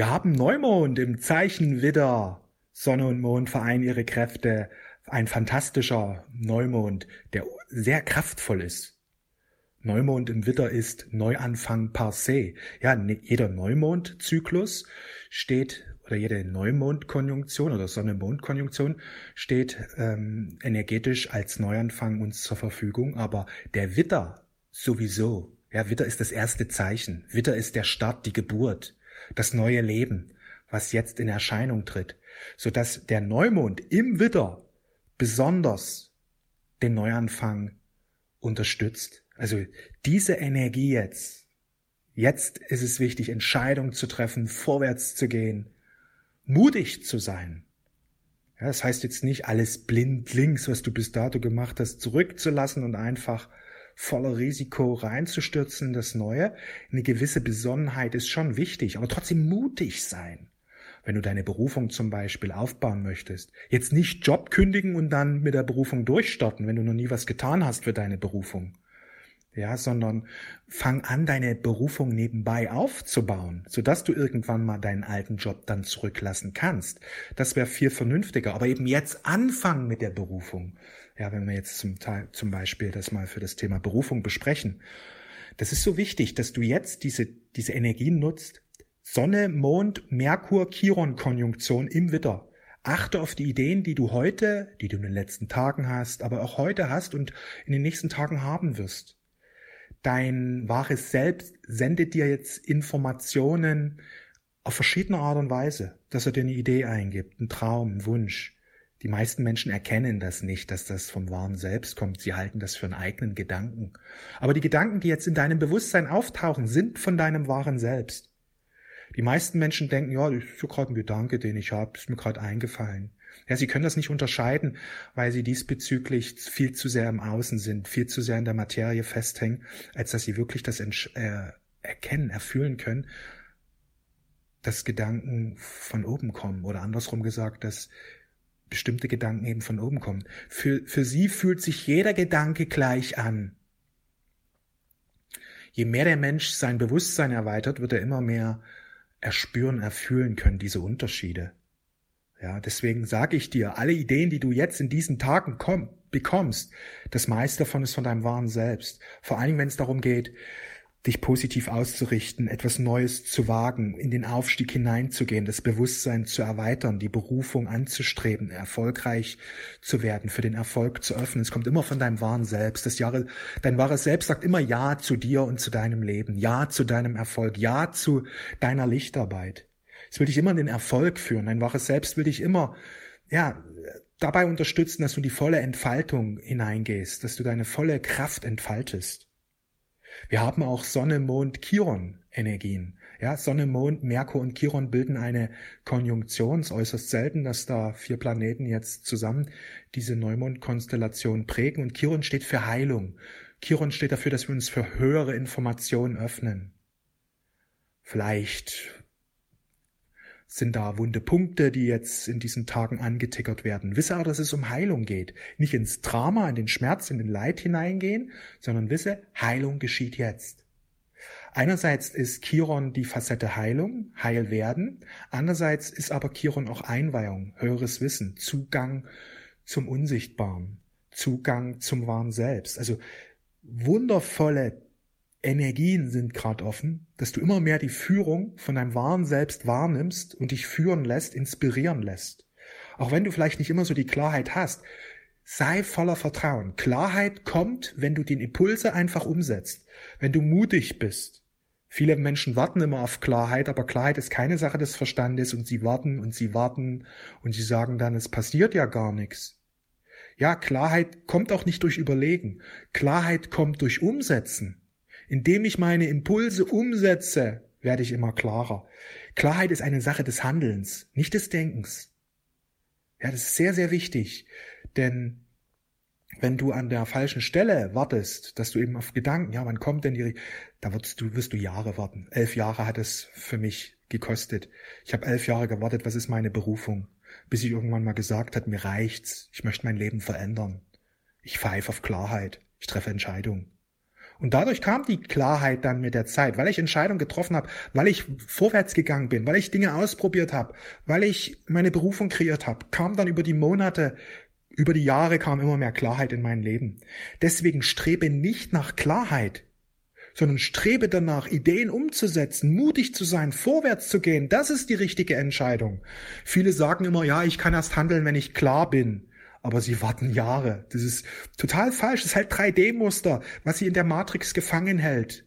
Wir haben Neumond im Zeichen Widder. Sonne und Mond vereinen ihre Kräfte. Ein fantastischer Neumond, der sehr kraftvoll ist. Neumond im Widder ist Neuanfang par se. Ja, ne, jeder Neumondzyklus steht oder jede Neumondkonjunktion oder Sonne-Mond-Konjunktion steht ähm, energetisch als Neuanfang uns zur Verfügung, aber der Widder sowieso. Ja, Widder ist das erste Zeichen. Widder ist der Start, die Geburt, das neue Leben, was jetzt in Erscheinung tritt, so dass der Neumond im Widder besonders den Neuanfang unterstützt. Also diese Energie jetzt, jetzt ist es wichtig, Entscheidungen zu treffen, vorwärts zu gehen, mutig zu sein. Ja, das heißt jetzt nicht alles blind links, was du bis dato gemacht hast, zurückzulassen und einfach voller Risiko reinzustürzen in das Neue. Eine gewisse Besonnenheit ist schon wichtig, aber trotzdem mutig sein. Wenn du deine Berufung zum Beispiel aufbauen möchtest, jetzt nicht Job kündigen und dann mit der Berufung durchstarten, wenn du noch nie was getan hast für deine Berufung, ja, sondern fang an, deine Berufung nebenbei aufzubauen, sodass du irgendwann mal deinen alten Job dann zurücklassen kannst. Das wäre viel vernünftiger. Aber eben jetzt anfangen mit der Berufung. Ja, wenn wir jetzt zum, Teil, zum Beispiel das mal für das Thema Berufung besprechen. Das ist so wichtig, dass du jetzt diese, diese Energien nutzt. Sonne, Mond, Merkur, Chiron-Konjunktion im Witter. Achte auf die Ideen, die du heute, die du in den letzten Tagen hast, aber auch heute hast und in den nächsten Tagen haben wirst dein wahres Selbst sendet dir jetzt Informationen auf verschiedene Art und Weise, dass er dir eine Idee eingibt, einen Traum, einen Wunsch. Die meisten Menschen erkennen das nicht, dass das vom wahren Selbst kommt. Sie halten das für einen eigenen Gedanken. Aber die Gedanken, die jetzt in deinem Bewusstsein auftauchen, sind von deinem wahren Selbst. Die meisten Menschen denken, ja, das ist so gerade ein Gedanke, den ich habe, ist mir gerade eingefallen. Ja, sie können das nicht unterscheiden, weil sie diesbezüglich viel zu sehr im Außen sind, viel zu sehr in der Materie festhängen, als dass sie wirklich das äh, erkennen, erfühlen können, dass Gedanken von oben kommen oder andersrum gesagt, dass bestimmte Gedanken eben von oben kommen. Für, für sie fühlt sich jeder Gedanke gleich an. Je mehr der Mensch sein Bewusstsein erweitert, wird er immer mehr erspüren, erfühlen können, diese Unterschiede. Ja, deswegen sage ich dir, alle Ideen, die du jetzt in diesen Tagen komm, bekommst, das meiste davon ist von deinem wahren Selbst. Vor allen Dingen, wenn es darum geht, dich positiv auszurichten, etwas Neues zu wagen, in den Aufstieg hineinzugehen, das Bewusstsein zu erweitern, die Berufung anzustreben, erfolgreich zu werden, für den Erfolg zu öffnen. Es kommt immer von deinem wahren Selbst. Das Jahre, dein wahres Selbst sagt immer Ja zu dir und zu deinem Leben, Ja zu deinem Erfolg, Ja zu deiner Lichtarbeit. Es will dich immer in den Erfolg führen. Dein wahres Selbst will dich immer, ja, dabei unterstützen, dass du die volle Entfaltung hineingehst, dass du deine volle Kraft entfaltest. Wir haben auch Sonne, Mond, Chiron Energien. Ja, Sonne, Mond, Merkur und Chiron bilden eine Konjunktion. Es ist äußerst selten, dass da vier Planeten jetzt zusammen diese Neumond-Konstellation prägen. Und Chiron steht für Heilung. Chiron steht dafür, dass wir uns für höhere Informationen öffnen. Vielleicht sind da wunde Punkte, die jetzt in diesen Tagen angetickert werden. Wisse aber, dass es um Heilung geht. Nicht ins Drama, in den Schmerz, in den Leid hineingehen, sondern wisse, Heilung geschieht jetzt. Einerseits ist Chiron die Facette Heilung, heil werden. Andererseits ist aber Chiron auch Einweihung, höheres Wissen, Zugang zum Unsichtbaren, Zugang zum wahren Selbst. Also wundervolle Energien sind gerade offen, dass du immer mehr die Führung von deinem wahren Selbst wahrnimmst und dich führen lässt, inspirieren lässt. Auch wenn du vielleicht nicht immer so die Klarheit hast, sei voller Vertrauen. Klarheit kommt, wenn du den Impulse einfach umsetzt, wenn du mutig bist. Viele Menschen warten immer auf Klarheit, aber Klarheit ist keine Sache des Verstandes und sie warten und sie warten und sie sagen dann, es passiert ja gar nichts. Ja, Klarheit kommt auch nicht durch Überlegen. Klarheit kommt durch Umsetzen. Indem ich meine Impulse umsetze, werde ich immer klarer. Klarheit ist eine Sache des Handelns, nicht des Denkens. Ja, das ist sehr, sehr wichtig. Denn wenn du an der falschen Stelle wartest, dass du eben auf Gedanken, ja, wann kommt denn die, da wirst du, wirst du Jahre warten. Elf Jahre hat es für mich gekostet. Ich habe elf Jahre gewartet, was ist meine Berufung? Bis ich irgendwann mal gesagt hat, mir reicht's, ich möchte mein Leben verändern. Ich pfeife auf Klarheit, ich treffe Entscheidungen. Und dadurch kam die Klarheit dann mit der Zeit, weil ich Entscheidungen getroffen habe, weil ich vorwärts gegangen bin, weil ich Dinge ausprobiert habe, weil ich meine Berufung kreiert habe, kam dann über die Monate, über die Jahre kam immer mehr Klarheit in mein Leben. Deswegen strebe nicht nach Klarheit, sondern strebe danach, Ideen umzusetzen, mutig zu sein, vorwärts zu gehen. Das ist die richtige Entscheidung. Viele sagen immer, ja, ich kann erst handeln, wenn ich klar bin aber sie warten Jahre. Das ist total falsch. Das ist halt 3D-Muster, was sie in der Matrix gefangen hält.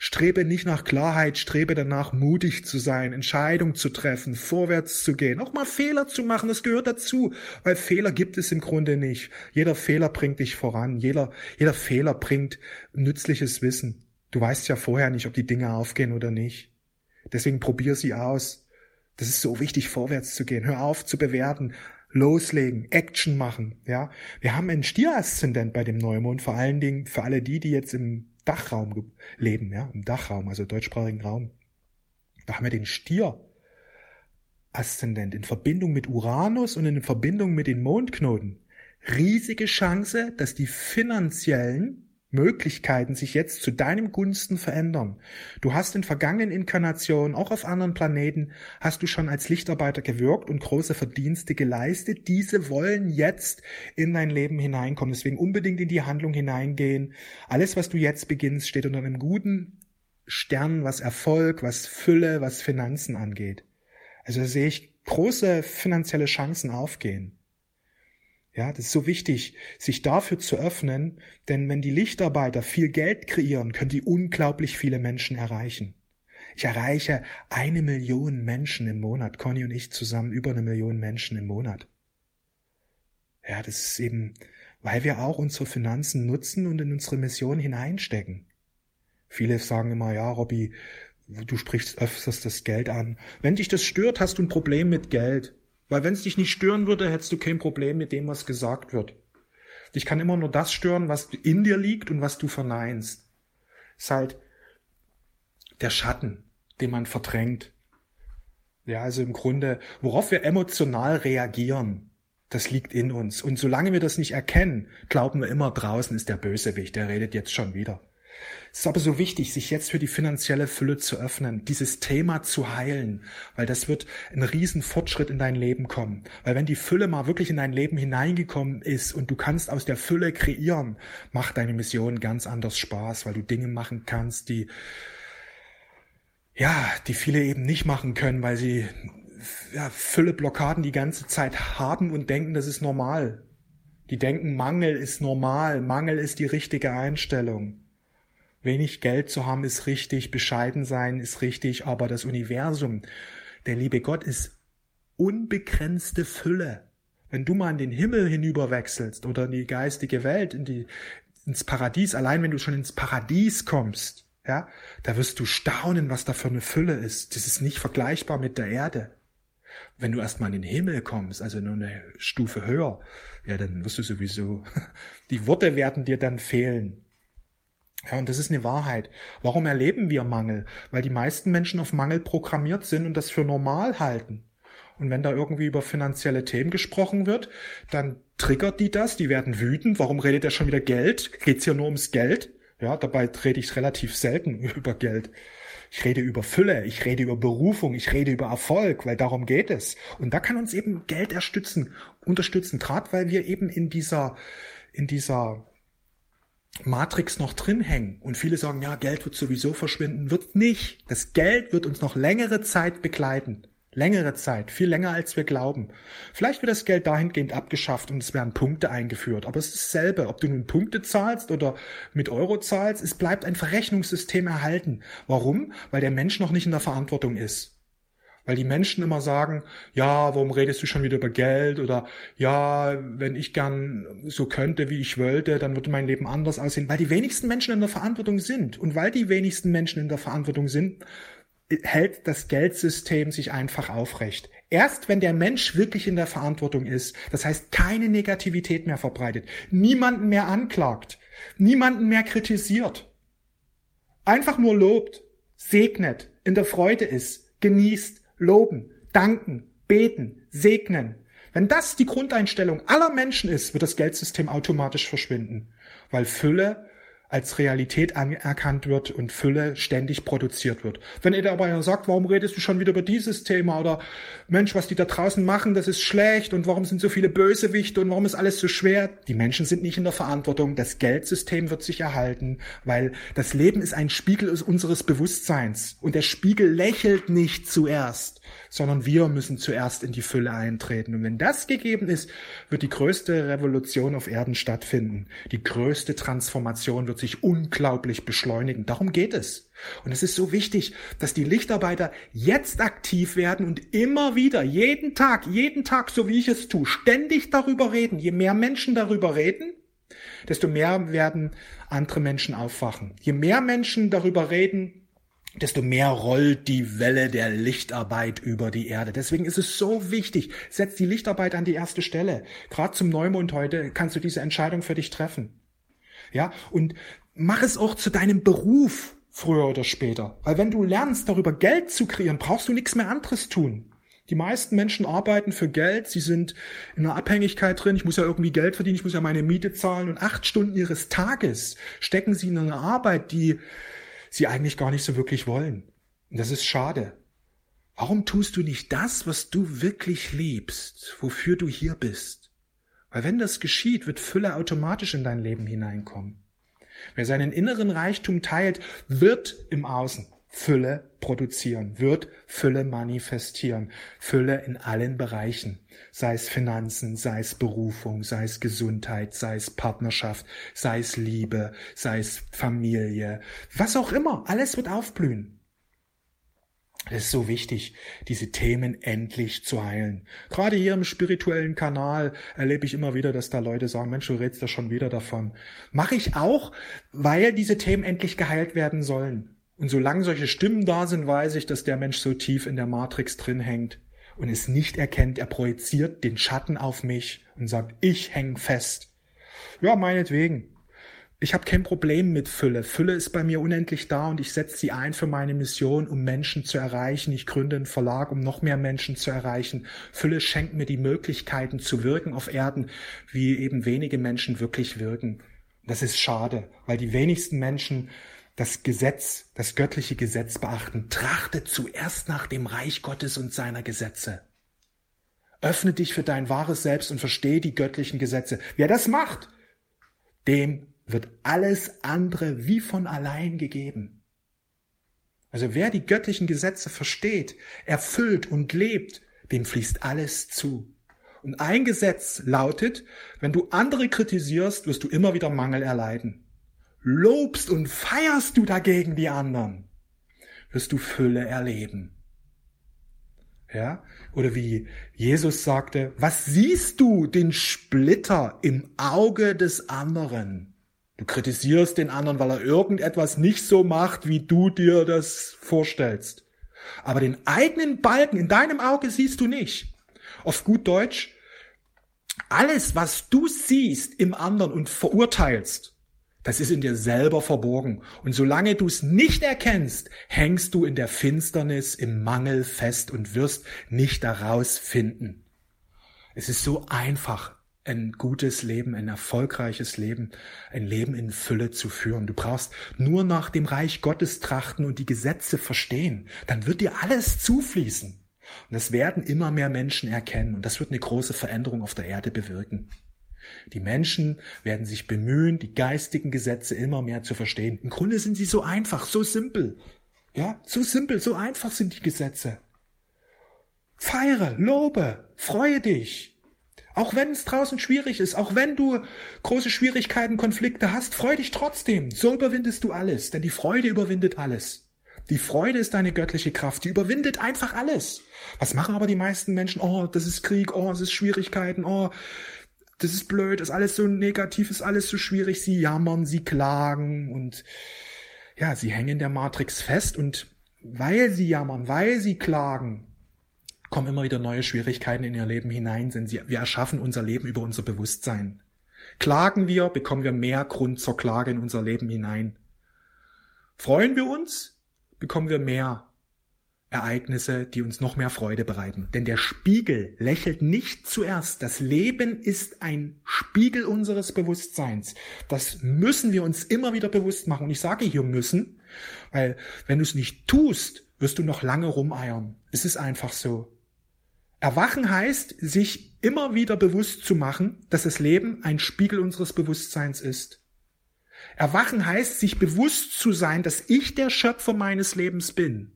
Strebe nicht nach Klarheit, strebe danach, mutig zu sein, Entscheidungen zu treffen, vorwärts zu gehen, auch mal Fehler zu machen, das gehört dazu, weil Fehler gibt es im Grunde nicht. Jeder Fehler bringt dich voran, jeder, jeder Fehler bringt nützliches Wissen. Du weißt ja vorher nicht, ob die Dinge aufgehen oder nicht. Deswegen probier sie aus. Das ist so wichtig, vorwärts zu gehen. Hör auf zu bewerten loslegen, Action machen, ja. Wir haben einen Stieraszendent bei dem Neumond, vor allen Dingen für alle die, die jetzt im Dachraum leben, ja, im Dachraum, also deutschsprachigen Raum. Da haben wir den Stier Aszendent in Verbindung mit Uranus und in Verbindung mit den Mondknoten. Riesige Chance, dass die finanziellen Möglichkeiten sich jetzt zu deinem Gunsten verändern. Du hast in vergangenen Inkarnationen, auch auf anderen Planeten, hast du schon als Lichtarbeiter gewirkt und große Verdienste geleistet. Diese wollen jetzt in dein Leben hineinkommen. Deswegen unbedingt in die Handlung hineingehen. Alles, was du jetzt beginnst, steht unter einem guten Stern, was Erfolg, was Fülle, was Finanzen angeht. Also sehe ich große finanzielle Chancen aufgehen. Ja, das ist so wichtig, sich dafür zu öffnen, denn wenn die Lichtarbeiter viel Geld kreieren, können die unglaublich viele Menschen erreichen. Ich erreiche eine Million Menschen im Monat, Conny und ich zusammen über eine Million Menschen im Monat. Ja, das ist eben, weil wir auch unsere Finanzen nutzen und in unsere Mission hineinstecken. Viele sagen immer, ja, Robby, du sprichst öfters das Geld an. Wenn dich das stört, hast du ein Problem mit Geld. Weil wenn es dich nicht stören würde, hättest du kein Problem mit dem, was gesagt wird. Dich kann immer nur das stören, was in dir liegt und was du verneinst. Ist halt der Schatten, den man verdrängt. Ja, also im Grunde, worauf wir emotional reagieren, das liegt in uns. Und solange wir das nicht erkennen, glauben wir immer, draußen ist der Bösewicht, der redet jetzt schon wieder. Es ist aber so wichtig, sich jetzt für die finanzielle Fülle zu öffnen, dieses Thema zu heilen, weil das wird ein riesen Fortschritt in dein Leben kommen. Weil wenn die Fülle mal wirklich in dein Leben hineingekommen ist und du kannst aus der Fülle kreieren, macht deine Mission ganz anders Spaß, weil du Dinge machen kannst, die, ja, die viele eben nicht machen können, weil sie ja, Fülleblockaden die ganze Zeit haben und denken, das ist normal. Die denken, Mangel ist normal, Mangel ist die richtige Einstellung. Wenig Geld zu haben ist richtig, bescheiden sein ist richtig, aber das Universum, der liebe Gott ist unbegrenzte Fülle. Wenn du mal in den Himmel hinüber wechselst oder in die geistige Welt, in die, ins Paradies, allein wenn du schon ins Paradies kommst, ja, da wirst du staunen, was da für eine Fülle ist. Das ist nicht vergleichbar mit der Erde. Wenn du erstmal in den Himmel kommst, also nur eine Stufe höher, ja, dann wirst du sowieso, die Worte werden dir dann fehlen. Ja, und das ist eine Wahrheit. Warum erleben wir Mangel? Weil die meisten Menschen auf Mangel programmiert sind und das für normal halten. Und wenn da irgendwie über finanzielle Themen gesprochen wird, dann triggert die das, die werden wütend. Warum redet er schon wieder Geld? Geht's hier nur ums Geld? Ja, dabei rede ich relativ selten über Geld. Ich rede über Fülle, ich rede über Berufung, ich rede über Erfolg, weil darum geht es. Und da kann uns eben Geld erstützen, unterstützen, gerade weil wir eben in dieser, in dieser Matrix noch drin hängen und viele sagen, ja, Geld wird sowieso verschwinden, wird nicht. Das Geld wird uns noch längere Zeit begleiten. Längere Zeit, viel länger als wir glauben. Vielleicht wird das Geld dahingehend abgeschafft und es werden Punkte eingeführt. Aber es ist dasselbe, ob du nun Punkte zahlst oder mit Euro zahlst, es bleibt ein Verrechnungssystem erhalten. Warum? Weil der Mensch noch nicht in der Verantwortung ist. Weil die Menschen immer sagen, ja, warum redest du schon wieder über Geld? Oder ja, wenn ich gern so könnte, wie ich wollte, dann würde mein Leben anders aussehen. Weil die wenigsten Menschen in der Verantwortung sind. Und weil die wenigsten Menschen in der Verantwortung sind, hält das Geldsystem sich einfach aufrecht. Erst wenn der Mensch wirklich in der Verantwortung ist, das heißt keine Negativität mehr verbreitet, niemanden mehr anklagt, niemanden mehr kritisiert, einfach nur lobt, segnet, in der Freude ist, genießt, loben, danken, beten, segnen. Wenn das die Grundeinstellung aller Menschen ist, wird das Geldsystem automatisch verschwinden, weil Fülle als Realität anerkannt wird und Fülle ständig produziert wird. Wenn ihr dabei sagt, warum redest du schon wieder über dieses Thema oder Mensch, was die da draußen machen, das ist schlecht und warum sind so viele Bösewichte und warum ist alles so schwer? Die Menschen sind nicht in der Verantwortung. Das Geldsystem wird sich erhalten, weil das Leben ist ein Spiegel unseres Bewusstseins und der Spiegel lächelt nicht zuerst, sondern wir müssen zuerst in die Fülle eintreten. Und wenn das gegeben ist, wird die größte Revolution auf Erden stattfinden. Die größte Transformation wird wird sich unglaublich beschleunigen. Darum geht es. Und es ist so wichtig, dass die Lichtarbeiter jetzt aktiv werden und immer wieder, jeden Tag, jeden Tag, so wie ich es tue, ständig darüber reden. Je mehr Menschen darüber reden, desto mehr werden andere Menschen aufwachen. Je mehr Menschen darüber reden, desto mehr rollt die Welle der Lichtarbeit über die Erde. Deswegen ist es so wichtig, setz die Lichtarbeit an die erste Stelle. Gerade zum Neumond heute kannst du diese Entscheidung für dich treffen. Ja, und mach es auch zu deinem Beruf früher oder später. Weil wenn du lernst, darüber Geld zu kreieren, brauchst du nichts mehr anderes tun. Die meisten Menschen arbeiten für Geld, sie sind in einer Abhängigkeit drin, ich muss ja irgendwie Geld verdienen, ich muss ja meine Miete zahlen und acht Stunden ihres Tages stecken sie in eine Arbeit, die sie eigentlich gar nicht so wirklich wollen. Und das ist schade. Warum tust du nicht das, was du wirklich liebst, wofür du hier bist? Weil wenn das geschieht, wird Fülle automatisch in dein Leben hineinkommen. Wer seinen inneren Reichtum teilt, wird im Außen Fülle produzieren, wird Fülle manifestieren, Fülle in allen Bereichen, sei es Finanzen, sei es Berufung, sei es Gesundheit, sei es Partnerschaft, sei es Liebe, sei es Familie, was auch immer, alles wird aufblühen. Es ist so wichtig, diese Themen endlich zu heilen. Gerade hier im spirituellen Kanal erlebe ich immer wieder, dass da Leute sagen, Mensch, du redest da schon wieder davon. Mache ich auch, weil diese Themen endlich geheilt werden sollen. Und solange solche Stimmen da sind, weiß ich, dass der Mensch so tief in der Matrix drin hängt und es nicht erkennt. Er projiziert den Schatten auf mich und sagt, ich häng fest. Ja, meinetwegen. Ich habe kein Problem mit Fülle. Fülle ist bei mir unendlich da und ich setze sie ein für meine Mission, um Menschen zu erreichen. Ich gründe einen Verlag, um noch mehr Menschen zu erreichen. Fülle schenkt mir die Möglichkeiten zu wirken auf Erden, wie eben wenige Menschen wirklich wirken. Das ist schade, weil die wenigsten Menschen das Gesetz, das göttliche Gesetz beachten. Trachte zuerst nach dem Reich Gottes und seiner Gesetze. Öffne dich für dein wahres Selbst und verstehe die göttlichen Gesetze. Wer das macht, dem wird alles andere wie von allein gegeben. Also wer die göttlichen Gesetze versteht, erfüllt und lebt, dem fließt alles zu. Und ein Gesetz lautet, wenn du andere kritisierst, wirst du immer wieder Mangel erleiden. Lobst und feierst du dagegen die anderen, wirst du Fülle erleben. Ja? Oder wie Jesus sagte, was siehst du den Splitter im Auge des anderen? Du kritisierst den anderen, weil er irgendetwas nicht so macht, wie du dir das vorstellst. Aber den eigenen Balken in deinem Auge siehst du nicht. Auf gut Deutsch, alles, was du siehst im anderen und verurteilst, das ist in dir selber verborgen. Und solange du es nicht erkennst, hängst du in der Finsternis, im Mangel fest und wirst nicht daraus finden. Es ist so einfach, ein gutes Leben, ein erfolgreiches Leben, ein Leben in Fülle zu führen. Du brauchst nur nach dem Reich Gottes trachten und die Gesetze verstehen. Dann wird dir alles zufließen. Und das werden immer mehr Menschen erkennen und das wird eine große Veränderung auf der Erde bewirken. Die Menschen werden sich bemühen, die geistigen Gesetze immer mehr zu verstehen. Im Grunde sind sie so einfach, so simpel. Ja, so simpel, so einfach sind die Gesetze. Feiere, lobe, freue dich, auch wenn es draußen schwierig ist, auch wenn du große Schwierigkeiten, Konflikte hast, freu dich trotzdem. So überwindest du alles, denn die Freude überwindet alles. Die Freude ist deine göttliche Kraft, die überwindet einfach alles. Was machen aber die meisten Menschen? Oh, das ist Krieg, oh, es ist Schwierigkeiten, oh, das ist blöd, ist alles so negativ, ist alles so schwierig. Sie jammern, sie klagen und ja, sie hängen in der Matrix fest und weil sie jammern, weil sie klagen, kommen immer wieder neue Schwierigkeiten in ihr Leben hinein, denn wir erschaffen unser Leben über unser Bewusstsein. Klagen wir, bekommen wir mehr Grund zur Klage in unser Leben hinein. Freuen wir uns, bekommen wir mehr Ereignisse, die uns noch mehr Freude bereiten. Denn der Spiegel lächelt nicht zuerst. Das Leben ist ein Spiegel unseres Bewusstseins. Das müssen wir uns immer wieder bewusst machen. Und ich sage hier müssen, weil wenn du es nicht tust, wirst du noch lange rumeiern. Es ist einfach so. Erwachen heißt, sich immer wieder bewusst zu machen, dass das Leben ein Spiegel unseres Bewusstseins ist. Erwachen heißt, sich bewusst zu sein, dass ich der Schöpfer meines Lebens bin.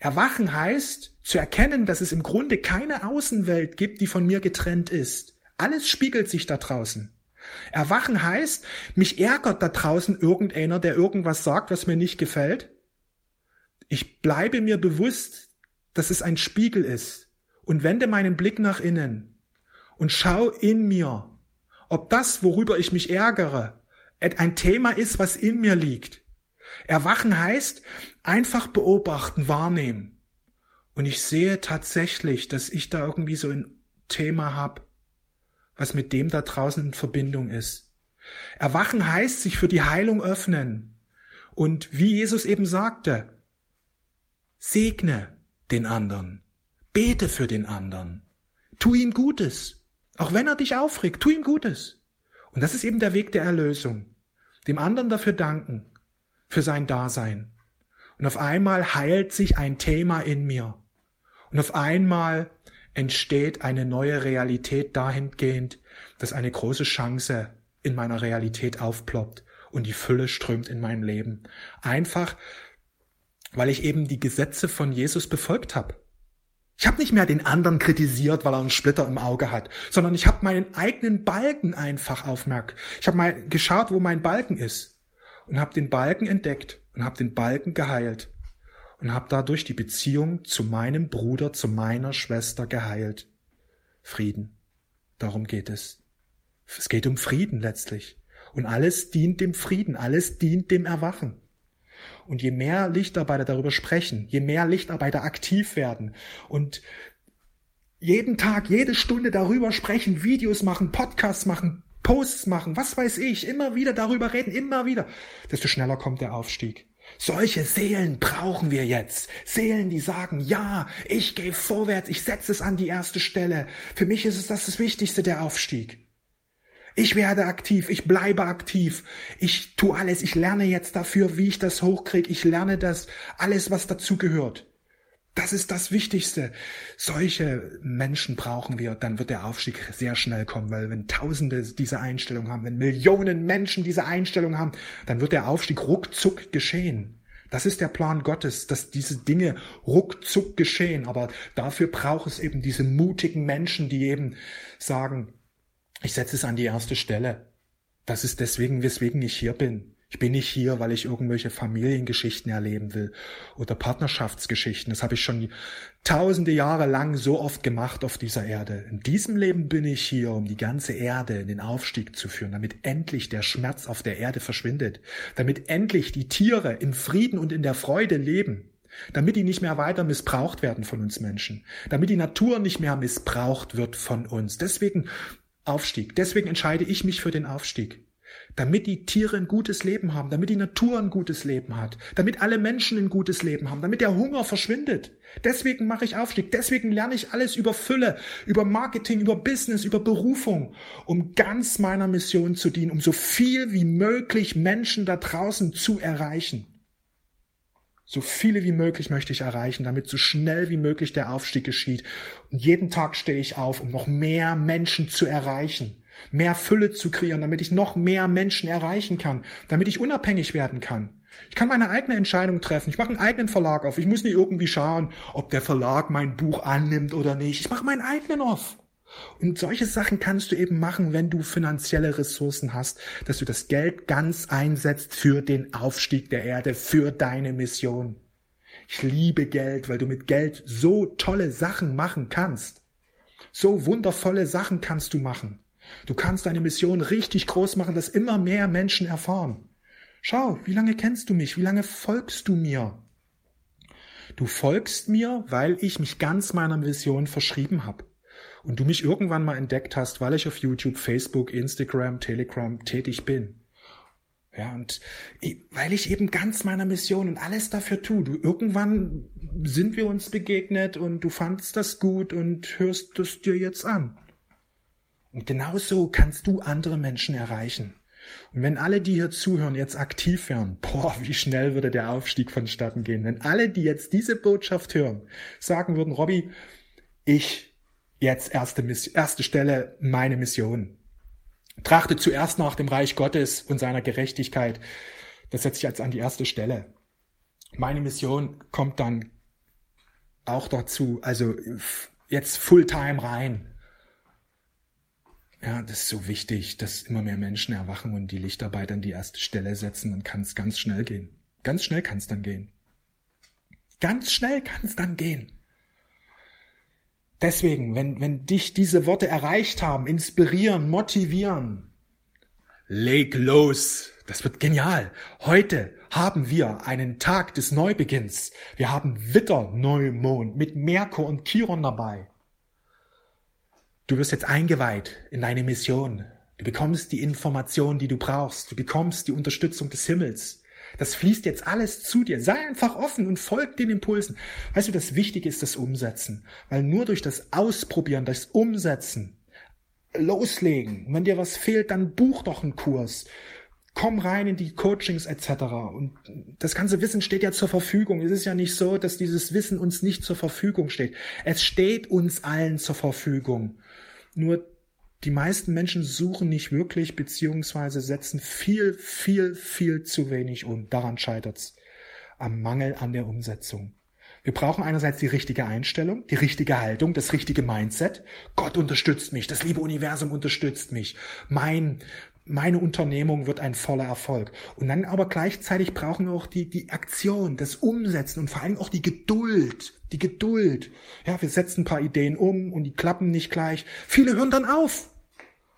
Erwachen heißt, zu erkennen, dass es im Grunde keine Außenwelt gibt, die von mir getrennt ist. Alles spiegelt sich da draußen. Erwachen heißt, mich ärgert da draußen irgendeiner, der irgendwas sagt, was mir nicht gefällt. Ich bleibe mir bewusst, dass es ein Spiegel ist und wende meinen Blick nach innen und schau in mir, ob das, worüber ich mich ärgere, ein Thema ist, was in mir liegt. Erwachen heißt einfach beobachten, wahrnehmen. Und ich sehe tatsächlich, dass ich da irgendwie so ein Thema habe, was mit dem da draußen in Verbindung ist. Erwachen heißt sich für die Heilung öffnen. Und wie Jesus eben sagte, segne den anderen, bete für den anderen, tu ihm Gutes, auch wenn er dich aufregt, tu ihm Gutes. Und das ist eben der Weg der Erlösung. Dem anderen dafür danken, für sein Dasein. Und auf einmal heilt sich ein Thema in mir. Und auf einmal entsteht eine neue Realität dahingehend, dass eine große Chance in meiner Realität aufploppt und die Fülle strömt in mein Leben. Einfach, weil ich eben die Gesetze von Jesus befolgt habe. Ich habe nicht mehr den anderen kritisiert, weil er einen Splitter im Auge hat, sondern ich habe meinen eigenen Balken einfach aufmerkt. Ich habe mal geschaut, wo mein Balken ist und habe den Balken entdeckt und habe den Balken geheilt und habe dadurch die Beziehung zu meinem Bruder, zu meiner Schwester geheilt. Frieden. Darum geht es. Es geht um Frieden letztlich. Und alles dient dem Frieden, alles dient dem Erwachen. Und je mehr Lichtarbeiter darüber sprechen, je mehr Lichtarbeiter aktiv werden und jeden Tag, jede Stunde darüber sprechen, Videos machen, Podcasts machen, Posts machen, was weiß ich, immer wieder darüber reden, immer wieder, desto schneller kommt der Aufstieg. Solche Seelen brauchen wir jetzt. Seelen, die sagen, ja, ich gehe vorwärts, ich setze es an die erste Stelle. Für mich ist es das, das Wichtigste, der Aufstieg. Ich werde aktiv, ich bleibe aktiv, ich tue alles, ich lerne jetzt dafür, wie ich das hochkriege, ich lerne das, alles, was dazugehört. Das ist das Wichtigste. Solche Menschen brauchen wir, dann wird der Aufstieg sehr schnell kommen, weil wenn Tausende diese Einstellung haben, wenn Millionen Menschen diese Einstellung haben, dann wird der Aufstieg ruckzuck geschehen. Das ist der Plan Gottes, dass diese Dinge ruckzuck geschehen. Aber dafür braucht es eben diese mutigen Menschen, die eben sagen, ich setze es an die erste Stelle. Das ist deswegen, weswegen ich hier bin. Ich bin nicht hier, weil ich irgendwelche Familiengeschichten erleben will oder Partnerschaftsgeschichten. Das habe ich schon tausende Jahre lang so oft gemacht auf dieser Erde. In diesem Leben bin ich hier, um die ganze Erde in den Aufstieg zu führen, damit endlich der Schmerz auf der Erde verschwindet, damit endlich die Tiere im Frieden und in der Freude leben, damit die nicht mehr weiter missbraucht werden von uns Menschen, damit die Natur nicht mehr missbraucht wird von uns. Deswegen Aufstieg. Deswegen entscheide ich mich für den Aufstieg damit die Tiere ein gutes Leben haben, damit die Natur ein gutes Leben hat, damit alle Menschen ein gutes Leben haben, damit der Hunger verschwindet. Deswegen mache ich Aufstieg, deswegen lerne ich alles über Fülle, über Marketing, über Business, über Berufung, um ganz meiner Mission zu dienen, um so viel wie möglich Menschen da draußen zu erreichen. So viele wie möglich möchte ich erreichen, damit so schnell wie möglich der Aufstieg geschieht. Und jeden Tag stehe ich auf, um noch mehr Menschen zu erreichen mehr Fülle zu kreieren, damit ich noch mehr Menschen erreichen kann, damit ich unabhängig werden kann. Ich kann meine eigene Entscheidung treffen. Ich mache einen eigenen Verlag auf. Ich muss nicht irgendwie schauen, ob der Verlag mein Buch annimmt oder nicht. Ich mache meinen eigenen auf. Und solche Sachen kannst du eben machen, wenn du finanzielle Ressourcen hast, dass du das Geld ganz einsetzt für den Aufstieg der Erde, für deine Mission. Ich liebe Geld, weil du mit Geld so tolle Sachen machen kannst. So wundervolle Sachen kannst du machen. Du kannst deine Mission richtig groß machen, dass immer mehr Menschen erfahren. Schau, wie lange kennst du mich? Wie lange folgst du mir? Du folgst mir, weil ich mich ganz meiner Mission verschrieben habe. Und du mich irgendwann mal entdeckt hast, weil ich auf YouTube, Facebook, Instagram, Telegram tätig bin. Ja, und weil ich eben ganz meiner Mission und alles dafür tue, du, irgendwann sind wir uns begegnet und du fandst das gut und hörst es dir jetzt an. Und genauso kannst du andere Menschen erreichen. Und wenn alle, die hier zuhören, jetzt aktiv wären, boah, wie schnell würde der Aufstieg vonstatten gehen. Wenn alle, die jetzt diese Botschaft hören, sagen würden, Robby, ich jetzt erste, erste Stelle meine Mission. Trachte zuerst nach dem Reich Gottes und seiner Gerechtigkeit. Das setze ich jetzt an die erste Stelle. Meine Mission kommt dann auch dazu, also jetzt Fulltime rein. Ja, das ist so wichtig, dass immer mehr Menschen erwachen und die Lichtarbeit an die erste Stelle setzen, dann kann es ganz schnell gehen. Ganz schnell kann es dann gehen. Ganz schnell kann es dann gehen. Deswegen, wenn, wenn dich diese Worte erreicht haben, inspirieren, motivieren, leg los. Das wird genial. Heute haben wir einen Tag des Neubeginns. Wir haben Witter Neumond mit Merkur und Chiron dabei. Du wirst jetzt eingeweiht in deine Mission. Du bekommst die Informationen, die du brauchst. Du bekommst die Unterstützung des Himmels. Das fließt jetzt alles zu dir. Sei einfach offen und folg den Impulsen. Weißt du, das Wichtige ist das Umsetzen. Weil nur durch das Ausprobieren, das Umsetzen, loslegen. Und wenn dir was fehlt, dann buch doch einen Kurs. Komm rein in die Coachings etc. Und das ganze Wissen steht ja zur Verfügung. Es ist ja nicht so, dass dieses Wissen uns nicht zur Verfügung steht. Es steht uns allen zur Verfügung. Nur die meisten Menschen suchen nicht wirklich beziehungsweise setzen viel, viel, viel zu wenig um. Daran scheitert's. Am Mangel an der Umsetzung. Wir brauchen einerseits die richtige Einstellung, die richtige Haltung, das richtige Mindset. Gott unterstützt mich, das liebe Universum unterstützt mich. Mein, meine Unternehmung wird ein voller Erfolg. Und dann aber gleichzeitig brauchen wir auch die, die Aktion, das Umsetzen und vor allem auch die Geduld. Die Geduld. Ja, wir setzen ein paar Ideen um und die klappen nicht gleich. Viele hören dann auf.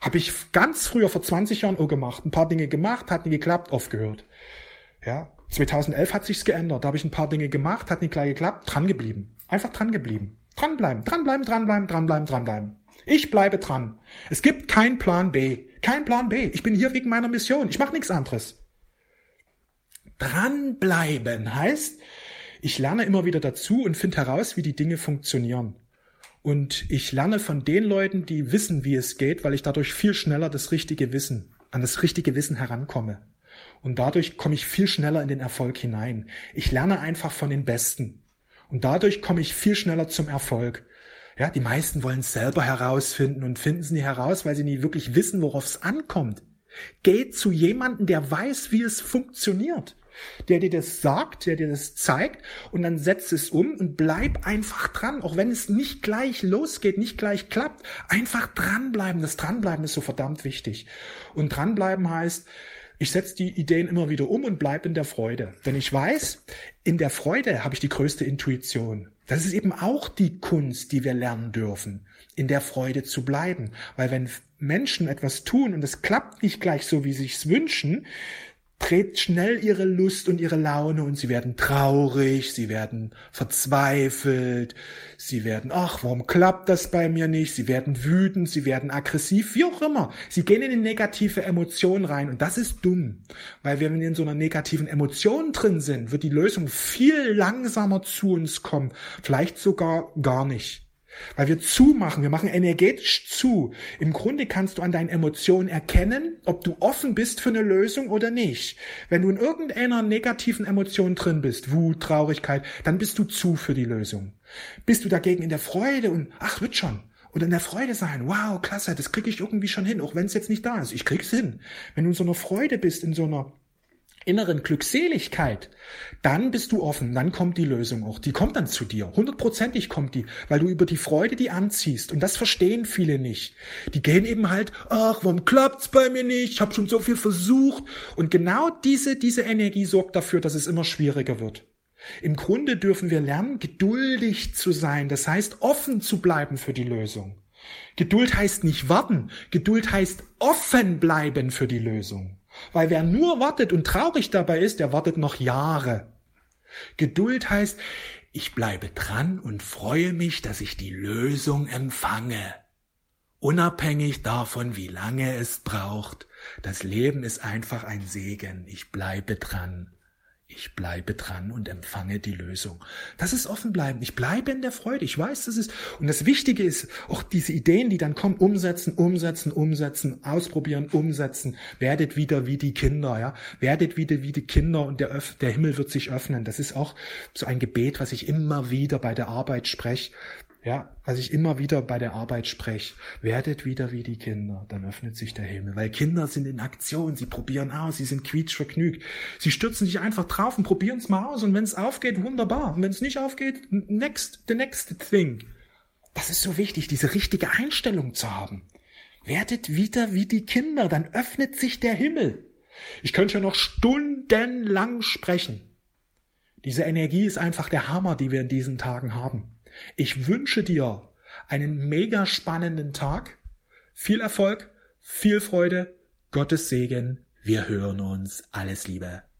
Habe ich ganz früher vor 20 Jahren auch gemacht. Ein paar Dinge gemacht, hat nie geklappt, aufgehört. Ja, 2011 hat sich's geändert. Da habe ich ein paar Dinge gemacht, hat nicht gleich geklappt, dran geblieben. Einfach dran geblieben. Dranbleiben, dranbleiben, dranbleiben, dranbleiben, dranbleiben. Ich bleibe dran. Es gibt keinen Plan B. Kein Plan B. Ich bin hier wegen meiner Mission. Ich mache nichts anderes. Dranbleiben heißt, ich lerne immer wieder dazu und finde heraus, wie die Dinge funktionieren. Und ich lerne von den Leuten, die wissen, wie es geht, weil ich dadurch viel schneller das richtige Wissen, an das richtige Wissen herankomme. Und dadurch komme ich viel schneller in den Erfolg hinein. Ich lerne einfach von den Besten. Und dadurch komme ich viel schneller zum Erfolg. Ja, die meisten wollen es selber herausfinden und finden es nie heraus, weil sie nie wirklich wissen, worauf es ankommt. Geht zu jemandem, der weiß, wie es funktioniert der dir das sagt, der dir das zeigt und dann setz es um und bleib einfach dran, auch wenn es nicht gleich losgeht, nicht gleich klappt, einfach dranbleiben. Das Dranbleiben ist so verdammt wichtig. Und dranbleiben heißt, ich setze die Ideen immer wieder um und bleib in der Freude. Wenn ich weiß, in der Freude habe ich die größte Intuition. Das ist eben auch die Kunst, die wir lernen dürfen, in der Freude zu bleiben. Weil wenn Menschen etwas tun und es klappt nicht gleich so, wie sie es wünschen, dreht schnell ihre Lust und ihre Laune und sie werden traurig, sie werden verzweifelt, sie werden, ach, warum klappt das bei mir nicht? Sie werden wütend, sie werden aggressiv, wie auch immer. Sie gehen in eine negative Emotion rein und das ist dumm, weil wenn wir in so einer negativen Emotion drin sind, wird die Lösung viel langsamer zu uns kommen, vielleicht sogar gar nicht. Weil wir zumachen, wir machen energetisch zu. Im Grunde kannst du an deinen Emotionen erkennen, ob du offen bist für eine Lösung oder nicht. Wenn du in irgendeiner negativen Emotion drin bist, Wut, Traurigkeit, dann bist du zu für die Lösung. Bist du dagegen in der Freude und ach, wird schon. Und in der Freude sein, wow, klasse, das kriege ich irgendwie schon hin, auch wenn es jetzt nicht da ist. Ich krieg's hin. Wenn du in so einer Freude bist, in so einer inneren Glückseligkeit, dann bist du offen, dann kommt die Lösung auch. Die kommt dann zu dir. Hundertprozentig kommt die, weil du über die Freude die anziehst. Und das verstehen viele nicht. Die gehen eben halt, ach, warum klappt's bei mir nicht? Ich habe schon so viel versucht. Und genau diese, diese Energie sorgt dafür, dass es immer schwieriger wird. Im Grunde dürfen wir lernen, geduldig zu sein. Das heißt, offen zu bleiben für die Lösung. Geduld heißt nicht warten. Geduld heißt offen bleiben für die Lösung. Weil wer nur wartet und traurig dabei ist, der wartet noch Jahre. Geduld heißt, ich bleibe dran und freue mich, dass ich die Lösung empfange. Unabhängig davon, wie lange es braucht. Das Leben ist einfach ein Segen. Ich bleibe dran. Ich bleibe dran und empfange die Lösung. Das ist offen bleiben. Ich bleibe in der Freude. Ich weiß, das ist, und das Wichtige ist, auch diese Ideen, die dann kommen, umsetzen, umsetzen, umsetzen, ausprobieren, umsetzen. Werdet wieder wie die Kinder, ja. Werdet wieder wie die Kinder und der, der Himmel wird sich öffnen. Das ist auch so ein Gebet, was ich immer wieder bei der Arbeit spreche. Ja, was ich immer wieder bei der Arbeit spreche, werdet wieder wie die Kinder, dann öffnet sich der Himmel. Weil Kinder sind in Aktion, sie probieren aus, sie sind quietschvergnügt. Sie stürzen sich einfach drauf und probieren es mal aus. Und wenn es aufgeht, wunderbar. Und wenn es nicht aufgeht, next, the next thing. Das ist so wichtig, diese richtige Einstellung zu haben. Werdet wieder wie die Kinder, dann öffnet sich der Himmel. Ich könnte ja noch stundenlang sprechen. Diese Energie ist einfach der Hammer, die wir in diesen Tagen haben. Ich wünsche dir einen mega spannenden Tag, viel Erfolg, viel Freude, Gottes Segen. Wir hören uns. Alles Liebe.